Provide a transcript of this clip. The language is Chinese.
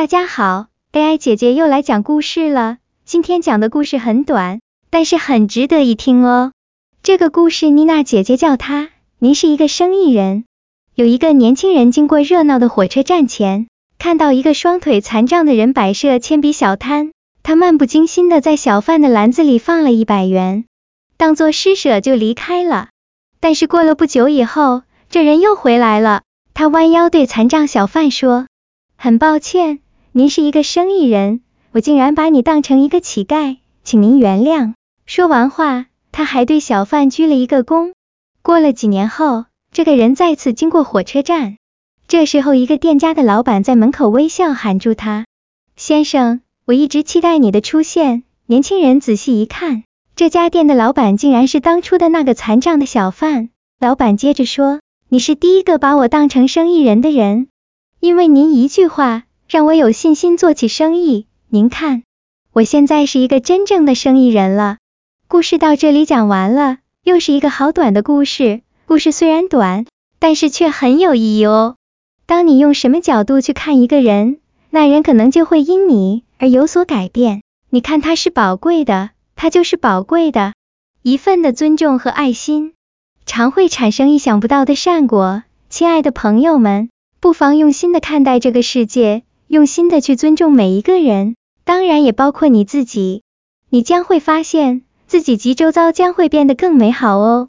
大家好，AI 姐姐又来讲故事了。今天讲的故事很短，但是很值得一听哦。这个故事妮娜姐姐叫它，您是一个生意人。有一个年轻人经过热闹的火车站前，看到一个双腿残障的人摆设铅笔小摊，他漫不经心的在小贩的篮子里放了一百元，当做施舍就离开了。但是过了不久以后，这人又回来了，他弯腰对残障小贩说：“很抱歉。”您是一个生意人，我竟然把你当成一个乞丐，请您原谅。说完话，他还对小贩鞠了一个躬。过了几年后，这个人再次经过火车站，这时候一个店家的老板在门口微笑喊住他：“先生，我一直期待你的出现。”年轻人仔细一看，这家店的老板竟然是当初的那个残障的小贩。老板接着说：“你是第一个把我当成生意人的人，因为您一句话。”让我有信心做起生意。您看，我现在是一个真正的生意人了。故事到这里讲完了，又是一个好短的故事。故事虽然短，但是却很有意义哦。当你用什么角度去看一个人，那人可能就会因你而有所改变。你看他是宝贵的，他就是宝贵的。一份的尊重和爱心，常会产生意想不到的善果。亲爱的朋友们，不妨用心的看待这个世界。用心的去尊重每一个人，当然也包括你自己，你将会发现自己及周遭将会变得更美好哦。